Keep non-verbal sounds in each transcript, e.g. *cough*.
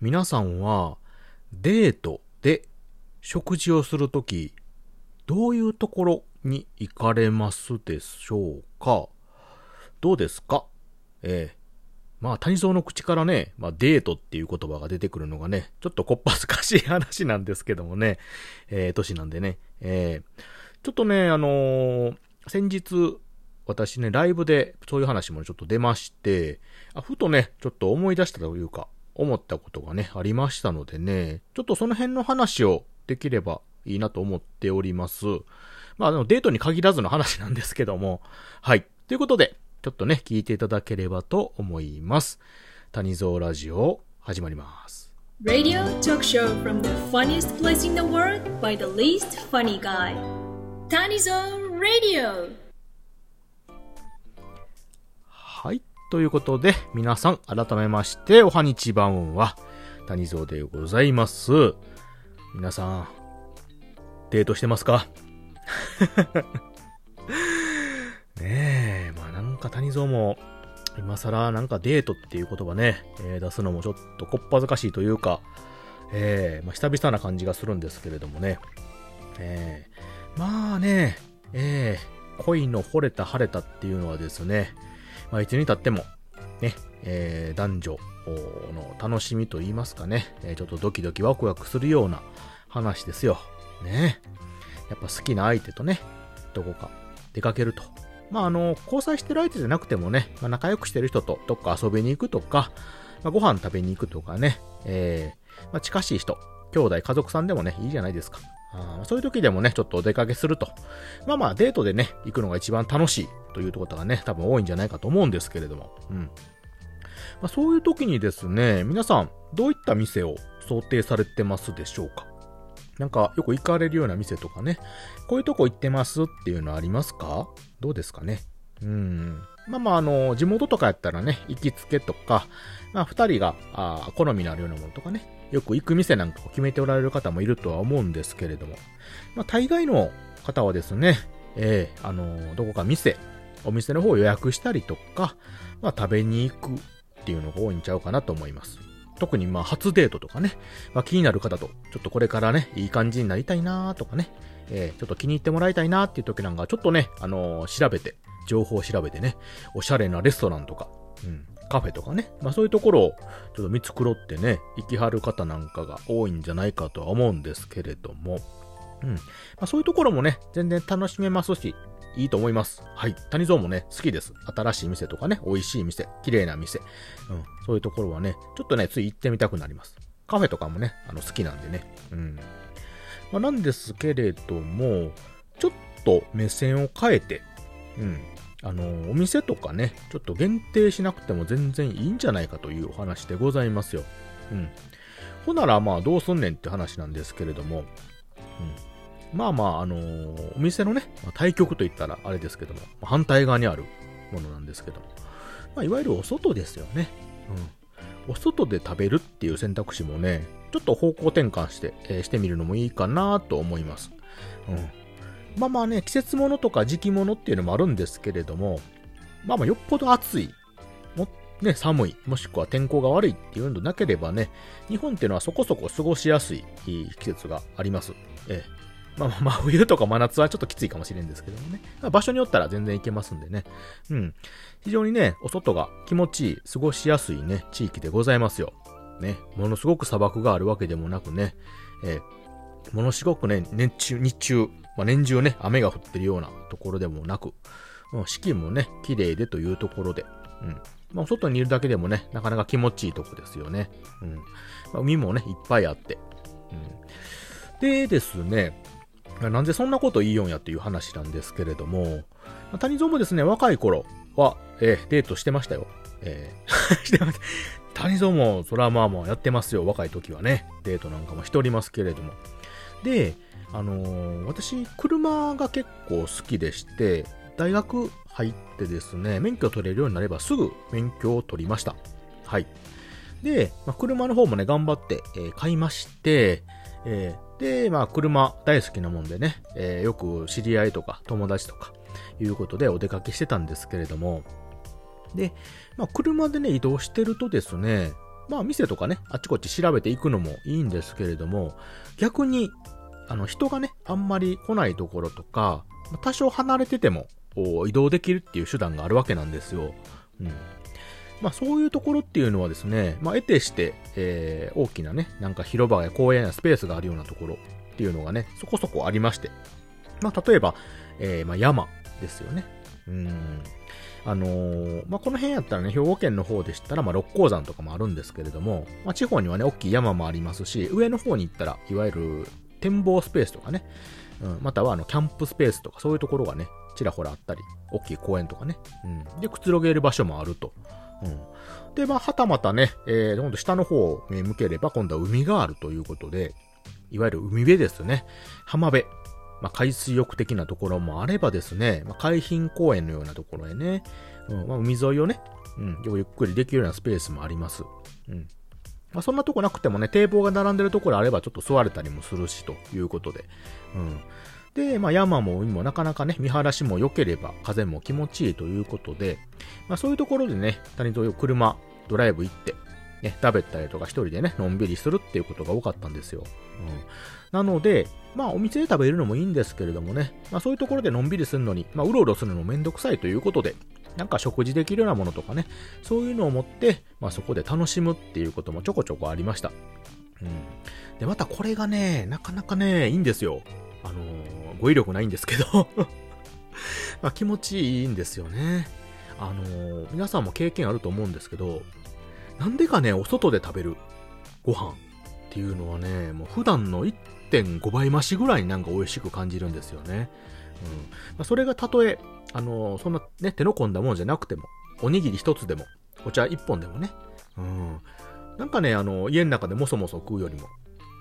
皆さんはデートで食事をするとき、どういうところに行かれますでしょうか？どうですか？ええまあ、谷蔵の口からね、まあ、デートっていう言葉が出てくるのがね、ちょっとこっぱずかしい話なんですけどもね、ええ年なんでね、ええちょっとね、あのー先日、私ね、ライブでそういう話もちょっと出まして、あふとね、ちょっと思い出したというか、思ったことがね、ありましたのでね、ちょっとその辺の話をできればいいなと思っております。まあ、あの、デートに限らずの話なんですけども、はい。ということで、ちょっとね、聞いていただければと思います。谷蔵ラジオ、始まります。Radio talk show from the funniest place in the world by the least funny guy. Tanizo Radio. はい。ということで、皆さん、改めまして、おはにちばんは、谷蔵でございます。皆さん、デートしてますか？*laughs* ねえ、まあなんか谷蔵も、今更なんかデートっていう言葉ね、え出すのもちょっとこっぱずかしいというか、えーまあ久々な感じがするんですけれどもね。えーまあね、えー恋の惚れた晴れたっていうのはですね、まあ、いつに経っても、ね、えー男女の楽しみと言いますかね、えちょっとドキドキワクワクするような話ですよ。ね。やっぱ好きな相手とね、どこか出かけると。まあ、あの、交際してる相手じゃなくてもね、まあ、仲良くしてる人とどっか遊びに行くとか、まあ、ご飯食べに行くとかね、えーまあ、近しい人、兄弟、家族さんでもね、いいじゃないですか。あそういう時でもね、ちょっとお出かけすると。まあまあ、デートでね、行くのが一番楽しいということがね、多分多いんじゃないかと思うんですけれども。うん。まあ、そういう時にですね、皆さん、どういった店を想定されてますでしょうか？なんか、よく行かれるような店とかね、こういうとこ行ってますっていうのありますか？どうですかね？うん。まあまあ、あの、地元とかやったらね、行きつけとか、まあ、二人が、あー好みのあるようなものとかね、よく行く店なんかを決めておられる方もいるとは思うんですけれども、まあ、大概の方はですね、ええあの、どこか店、お店の方を予約したりとか、まあ、食べに行くっていうのが多いんちゃうかなと思います。特にまあ初デートとかね、まあ、気になる方と、ちょっとこれからね、いい感じになりたいなーとかね、えーちょっと気に入ってもらいたいなーっていう時なんか、ちょっとね、あのー調べて、情報を調べてね、おしゃれなレストランとか、うん、カフェとかね、まあそういうところをちょっと見繕ってね、行きはる方なんかが多いんじゃないかとは思うんですけれども、うん。まあ、そういうところもね、全然楽しめますし、いいと思います。はい。谷蔵もね、好きです。新しい店とかね、美味しい店、綺麗な店。うん。そういうところはね、ちょっとね、つい行ってみたくなります。カフェとかもね、あの、好きなんでね。うん。まあ、なんですけれども、ちょっと目線を変えて、うん。あの、お店とかね、ちょっと限定しなくても全然いいんじゃないかというお話でございますよ。うん。ほなら、まあ、どうすんねんって話なんですけれども、うん。まあまあ、あのーお店のね、対局といったらあれですけども、反対側にあるものなんですけども、まあ、いわゆるお外ですよね。うん。お外で食べるっていう選択肢もね、ちょっと方向転換して、えーしてみるのもいいかなと思います。うん。まあまあね、季節物とか時期物っていうのもあるんですけれども、まあまあよっぽど暑い、も、ね、寒い、もしくは天候が悪いっていうのなければね、日本っていうのはそこそこ過ごしやすい季節があります。ええ。まあまあ、真冬とか真夏はちょっときついかもしれんですけどもね。場所によったら全然行けますんでね。うん。非常にね、お外が気持ちいい、過ごしやすいね、地域でございますよ。ね。ものすごく砂漠があるわけでもなくね、えーものすごくね、日中、日中、まあ、年中ね、雨が降ってるようなところでもなく、うん、四季もね、綺麗でというところで、うん。まあ、外にいるだけでもね、なかなか気持ちいいとこですよね。うん。まあ、海もね、いっぱいあって。うん。でですね、なんでそんなこと言いよんやっていう話なんですけれども、ま谷蔵もですね、若い頃は、えーデートしてましたよ。えー *laughs* してま。谷蔵も、それはまあまあやってますよ、若い時はね。デートなんかもしておりますけれども。で、あのー私、車が結構好きでして、大学入ってですね、免許取れるようになればすぐ免許を取りました。はい。で、まあ、車の方もね、頑張って、えー買いまして、えーで、まあ、車大好きなもんでね、えーよく知り合いとか友達とか、いうことでお出かけしてたんですけれども、で、まあ、車でね、移動してるとですね、まあ店とかね、あっちこっち調べていくのもいいんですけれども、逆に、あの人がね、あんまり来ないところとか、多少離れてても移動できるっていう手段があるわけなんですよ。うん。まあそういうところっていうのはですね、まあ得てして、えー、大きなね、なんか広場や公園やスペースがあるようなところっていうのがね、そこそこありまして。まあ例えば、えー、まあ山ですよね。うん。あのー、まあ、この辺やったらね、兵庫県の方でしたら、まあ、六甲山とかもあるんですけれども、まあ、地方にはね、大きい山もありますし、上の方に行ったら、いわゆる展望スペースとかね、うん、またはあの、キャンプスペースとか、そういうところがね、ちらほらあったり、大きい公園とかね、うん。で、くつろげる場所もあると。うん。で、まあ、はたまたね、えー、今度下の方を向ければ、今度は海があるということで、いわゆる海辺ですね。浜辺。まあ、海水浴的なところもあればですね、まあ、海浜公園のようなところへね、うんまあ、海沿いをね、うん、ゆっくりできるようなスペースもあります。うん。まあ、そんなとこなくてもね、堤防が並んでるところあればちょっと座れたりもするし、ということで。うん。で、まあ、山も海もなかなかね、見晴らしも良ければ、風も気持ちいいということで、まあ、そういうところでね、谷沿いを車、ドライブ行って、ね、食べたりとか一人でね、のんびりするっていうことが多かったんですよ。うん。なので、まあお店で食べるのもいいんですけれどもね、まあそういうところでのんびりするのに、まあうろうろするのめんどくさいということで、なんか食事できるようなものとかね、そういうのを持って、まあそこで楽しむっていうこともちょこちょこありました。うん。で、またこれがね、なかなかね、いいんですよ。あのー、語彙力ないんですけど *laughs* まあ気持ちいいんですよね。あのー、皆さんも経験あると思うんですけど、なんでかね、お外で食べるご飯っていうのはね、もう普段の1.5倍増しぐらいになんか美味しく感じるんですよね。うん。まあ、それがたとえ、あの、そんなね、手の込んだものじゃなくても、おにぎり一つでも、お茶一本でもね、うん。なんかね、あの、家の中でもそもそ食うよりも、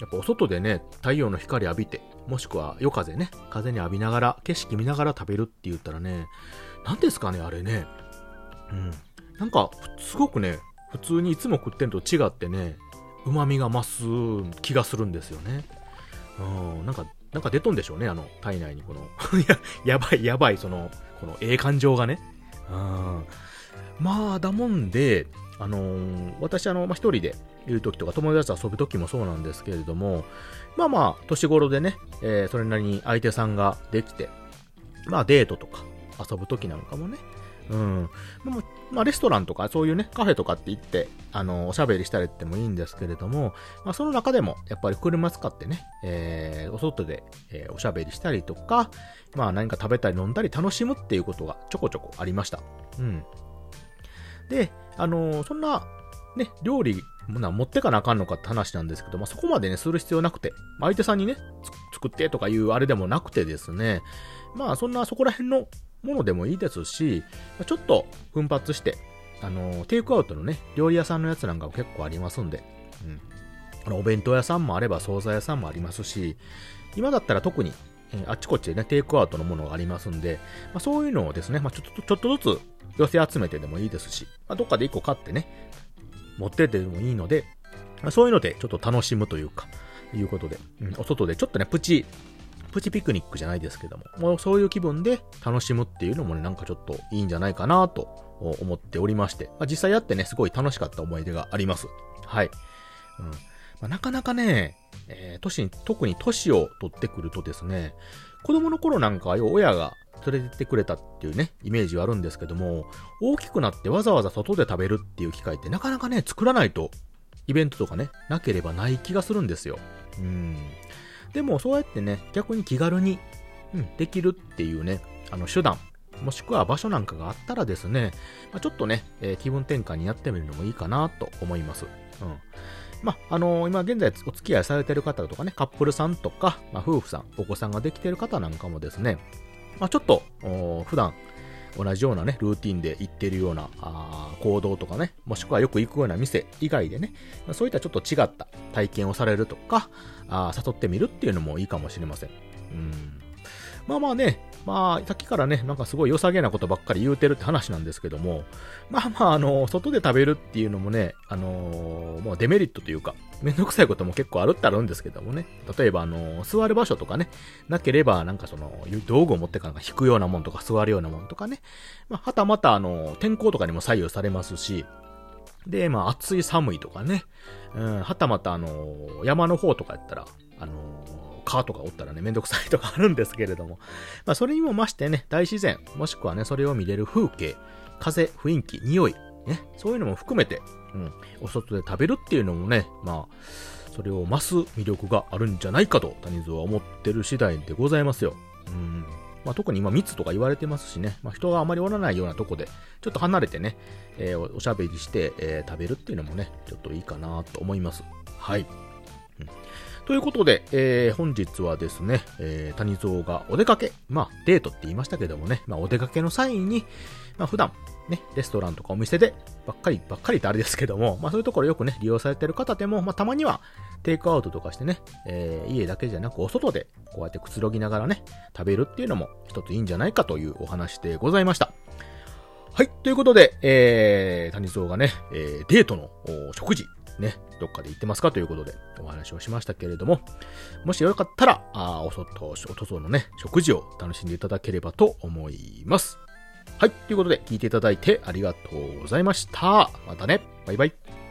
やっぱお外でね、太陽の光浴びて、もしくは夜風ね、風に浴びながら、景色見ながら食べるって言ったらね、何ですかね、あれね。うん。なんか、すごくね、普通にいつも食ってんと違ってね、旨味が増す気がするんですよね。うん、なんか、なんか出とんでしょうね、あの、体内にこの *laughs* や、やばい、やばい、その、この、ええ感情がね。うん。まあ、だもんで、あのー、私、あの、まあ、一人でいる時とか、友達と遊ぶ時もそうなんですけれども、まあまあ、年頃でね、えー、それなりに相手さんができて、まあ、デートとか、遊ぶ時なんかもね、うん。まあ、まあ、レストランとかそういうね、カフェとかって行って、あの、おしゃべりしたりってもいいんですけれども、まあ、その中でも、やっぱり車使ってね、えー、お外で、えー、おしゃべりしたりとか、まあ、何か食べたり飲んだり楽しむっていうことがちょこちょこありました。うん。で、あのー、そんな、ね、料理、な持ってかなあかんのかって話なんですけど、まあ、そこまでね、する必要なくて、相手さんにね、作ってとかいうあれでもなくてですね、まあ、そんなそこら辺のものでもいいですし、ちょっと奮発して、あの、テイクアウトのね、料理屋さんのやつなんかも結構ありますんで、うん。あの、お弁当屋さんもあれば惣菜屋さんもありますし、今だったら特に、えあっちこっちでね、テイクアウトのものがありますんで、まあ、そういうのをですね、まあ、ちょっと、ちょっとずつ寄せ集めてでもいいですし、まあ、どっかで一個買ってね、持ってってでもいいので、ま、そういうのでちょっと楽しむというか、いうことで、うん、お外でちょっとね、プチプチピクニックじゃないですけども、もうそういう気分で楽しむっていうのもね、なんかちょっといいんじゃないかなと思っておりまして、まあ、実際やってね、すごい楽しかった思い出があります。はい。うん。まあ、なかなかね、えー、年に、特に年を取ってくるとですね、子供の頃なんかは、親が連れてってくれたっていうね、イメージはあるんですけども、大きくなってわざわざ外で食べるっていう機会ってなかなかね、作らないと、イベントとかね、なければない気がするんですよ。うん。でもそうやってね、逆に気軽に、うん、できるっていうね、あの手段、もしくは場所なんかがあったらですね、まあ、ちょっとね、えー、気分転換にやってみるのもいいかなと思います。うん。まあ、あのー、今現在お付き合いされてる方とかね、カップルさんとか、まあ、夫婦さん、お子さんができてる方なんかもですね、まあ、ちょっと、普段、同じようなね、ルーティンで行ってるようなあ行動とかね、もしくはよく行くような店以外でね、そういったちょっと違った体験をされるとか、あ誘ってみるっていうのもいいかもしれません。うんまあまあね、まあ、さっきからね、なんかすごい良さげなことばっかり言うてるって話なんですけども、まあまあ、あの、外で食べるっていうのもね、あのー、もうデメリットというか、めんどくさいことも結構あるってあるんですけどもね、例えば、あのー、座る場所とかね、なければ、なんかその、道具を持ってかなんか引くようなもんとか座るようなもんとかね、まあ、はたまた、あのー、天候とかにも左右されますし、で、まあ、暑い寒いとかね、うん、はたまたあの、山の方とかやったら、あの、川とかおったらね、めんどくさいとかあるんですけれども、まあ、それにも増してね、大自然、もしくはね、それを見れる風景、風、雰囲気、匂い、ね、そういうのも含めて、うん、お外で食べるっていうのもね、まあ、それを増す魅力があるんじゃないかと、谷蔵は思ってる次第でございますよ。うんまあ、特に今密とか言われてますしね、まあ、人があまりおらないようなとこで、ちょっと離れてね、えー、おしゃべりして、えー、食べるっていうのもね、ちょっといいかなと思います。はい。うん、ということで、えー、本日はですね、えー、谷蔵がお出かけ、まあ、デートって言いましたけどもね、まあ、お出かけの際に、まあ、普段、ね、レストランとかお店で、ばっかり、ばっかりってあれですけども、まあ、そういうところよくね、利用されてる方でも、まあ、たまには、テイクアウトとかしてね、えー、家だけじゃなくお外でこうやってくつろぎながらね、食べるっていうのも一ついいんじゃないかというお話でございました。はい。ということで、えー、谷蔵がね、えー、デートの食事、ね、どっかで行ってますかということでお話をしましたけれども、もしよかったら、あお外、お外のね、食事を楽しんでいただければと思います。はい。ということで、聞いていただいてありがとうございました。またね。バイバイ。